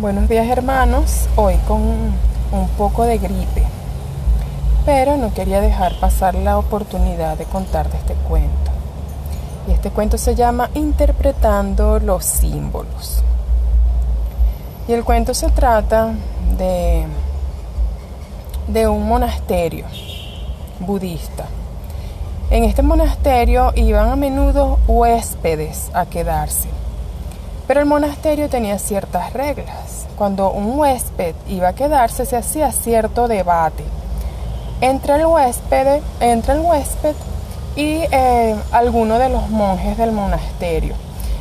Buenos días hermanos, hoy con un poco de gripe, pero no quería dejar pasar la oportunidad de contarte este cuento. Y este cuento se llama Interpretando los símbolos. Y el cuento se trata de, de un monasterio budista. En este monasterio iban a menudo huéspedes a quedarse pero el monasterio tenía ciertas reglas. Cuando un huésped iba a quedarse se hacía cierto debate entre el huésped, entre el huésped y eh, alguno de los monjes del monasterio.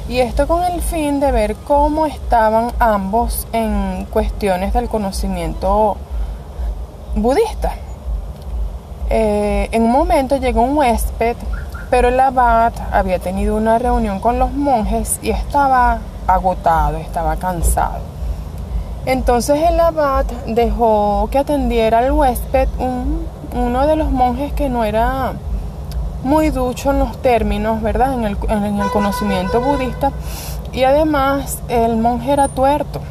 Y esto con el fin de ver cómo estaban ambos en cuestiones del conocimiento budista. Eh, en un momento llegó un huésped, pero el abad había tenido una reunión con los monjes y estaba agotado, estaba cansado. Entonces el abad dejó que atendiera al huésped uno de los monjes que no era muy ducho en los términos, ¿verdad? En el, en el conocimiento budista. Y además el monje era tuerto.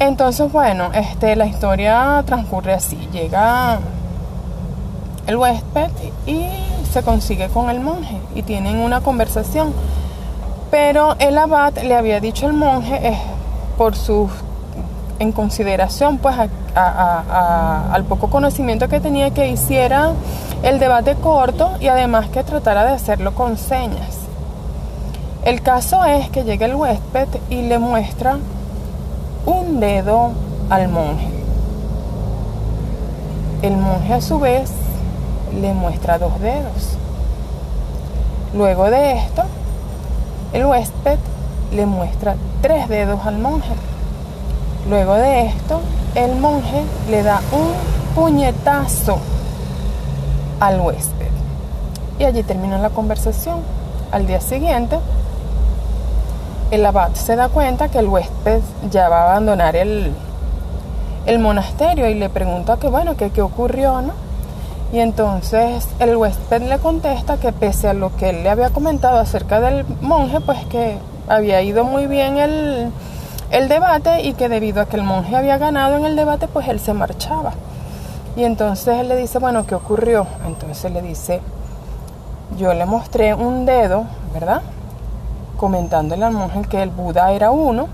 Entonces, bueno, este, la historia transcurre así. Llega el huésped y se consigue con el monje y tienen una conversación. Pero el abad le había dicho al monje, eh, por su, en consideración pues al poco conocimiento que tenía, que hiciera el debate corto y además que tratara de hacerlo con señas. El caso es que llega el huésped y le muestra un dedo al monje. El monje a su vez le muestra dos dedos. Luego de esto, el huésped le muestra tres dedos al monje. Luego de esto, el monje le da un puñetazo al huésped. Y allí termina la conversación. Al día siguiente, el abad se da cuenta que el huésped ya va a abandonar el, el monasterio y le pregunta que bueno, que qué ocurrió, ¿no? Y entonces el huésped le contesta que pese a lo que él le había comentado acerca del monje, pues que había ido muy bien el, el debate y que debido a que el monje había ganado en el debate, pues él se marchaba. Y entonces él le dice, bueno, ¿qué ocurrió? Entonces le dice, yo le mostré un dedo, ¿verdad? Comentándole al monje que el Buda era uno.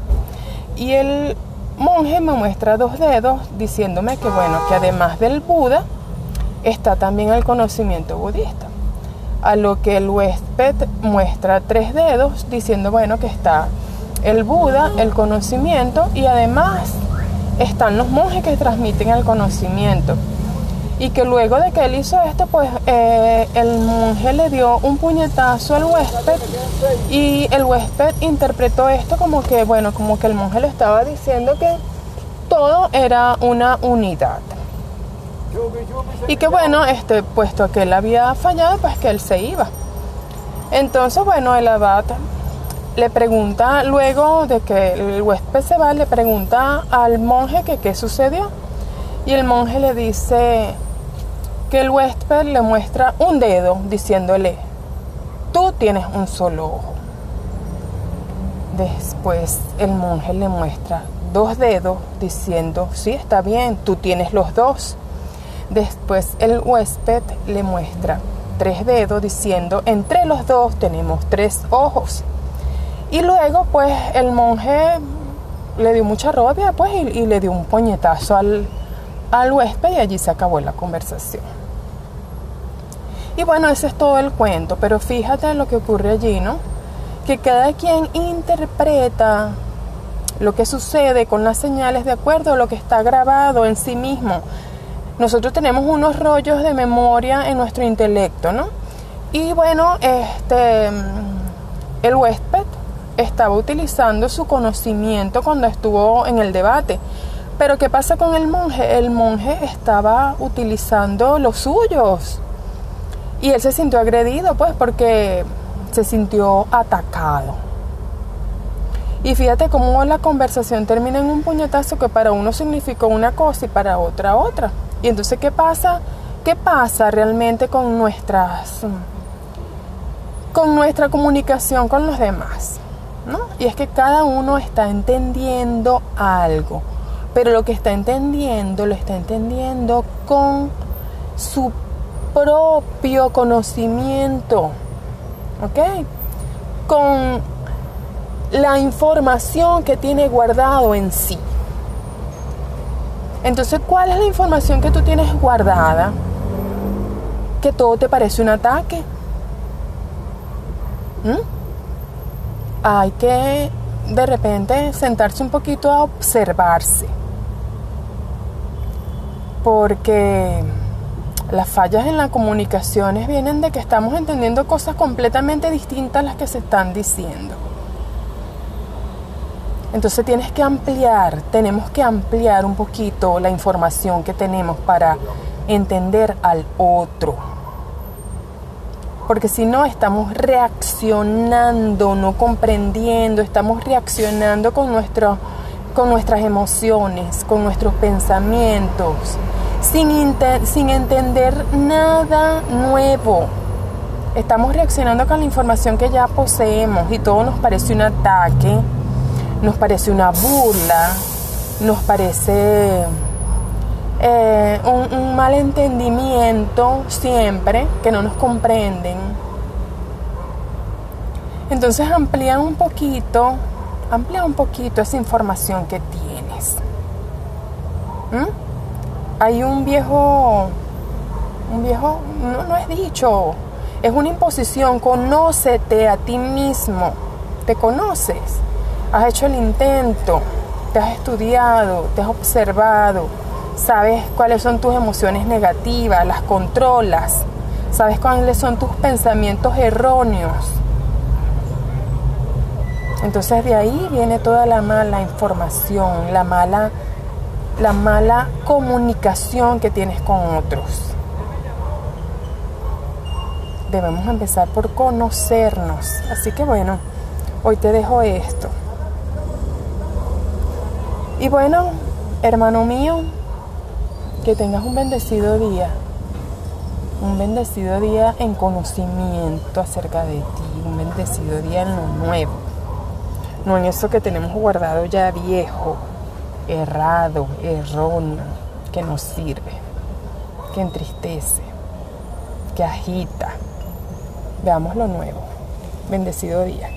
Y el monje me muestra dos dedos diciéndome que, bueno, que además del Buda, está también el conocimiento budista. A lo que el huésped muestra tres dedos diciendo, bueno, que está el Buda, el conocimiento y además están los monjes que transmiten el conocimiento. Y que luego de que él hizo esto, pues eh, el monje le dio un puñetazo al huésped y el huésped interpretó esto como que, bueno, como que el monje le estaba diciendo que todo era una unidad. Y que bueno, este, puesto que él había fallado, pues que él se iba. Entonces, bueno, el abad le pregunta, luego de que el huésped se va, le pregunta al monje que qué sucedió. Y el monje le dice que el huésped le muestra un dedo diciéndole, tú tienes un solo ojo. Después el monje le muestra dos dedos diciendo, sí, está bien, tú tienes los dos. Después el huésped le muestra tres dedos diciendo, entre los dos tenemos tres ojos. Y luego pues el monje le dio mucha rabia pues y, le dio un puñetazo al, al huésped y allí se acabó la conversación. Y bueno, ese es todo el cuento, pero fíjate en lo que ocurre allí, ¿no? Que cada quien interpreta lo que sucede con las señales de acuerdo a lo que está grabado en sí mismo nosotros tenemos unos rollos de memoria en nuestro intelecto, ¿no? Y bueno, este, el huésped estaba utilizando su conocimiento cuando estuvo en el debate. Pero ¿qué pasa con el monje? El monje estaba utilizando los suyos. Y él se sintió agredido, pues, porque se sintió atacado. Y fíjate cómo la conversación termina en un puñetazo que para uno significó una cosa y para otra otra. Y entonces, ¿qué pasa? ¿Qué pasa realmente con nuestras con nuestra comunicación con los demás? ¿no? Y es que cada uno está entendiendo algo, pero lo que está entendiendo lo está entendiendo con su propio conocimiento, ¿ok? Con la información que tiene guardado en sí. Entonces, ¿cuál es la información que tú tienes guardada? Que todo te parece un ataque. ¿Mm? Hay que de repente sentarse un poquito a observarse. Porque las fallas en las comunicaciones vienen de que estamos entendiendo cosas completamente distintas a las que se están diciendo. Entonces tienes que ampliar, tenemos que ampliar un poquito la información que tenemos para entender al otro. Porque si no, estamos reaccionando, no comprendiendo, estamos reaccionando con, nuestro, con nuestras emociones, con nuestros pensamientos, sin, sin entender nada nuevo. Estamos reaccionando con la información que ya poseemos y todo nos parece un ataque nos parece una burla, nos parece eh, un, un malentendimiento siempre, que no nos comprenden. Entonces amplía un poquito, amplía un poquito esa información que tienes. ¿Mm? Hay un viejo, un viejo, no, no es dicho, es una imposición, conócete a ti mismo, te conoces has hecho el intento, te has estudiado, te has observado, sabes cuáles son tus emociones negativas, las controlas, sabes cuáles son tus pensamientos erróneos. Entonces de ahí viene toda la mala información, la mala, la mala comunicación que tienes con otros. Debemos empezar por conocernos. Así que bueno, hoy te dejo esto. Y bueno, hermano mío, que tengas un bendecido día. Un bendecido día en conocimiento acerca de ti. Un bendecido día en lo nuevo. No en eso que tenemos guardado ya viejo, errado, erróneo, que nos sirve, que entristece, que agita. Veamos lo nuevo. Bendecido día.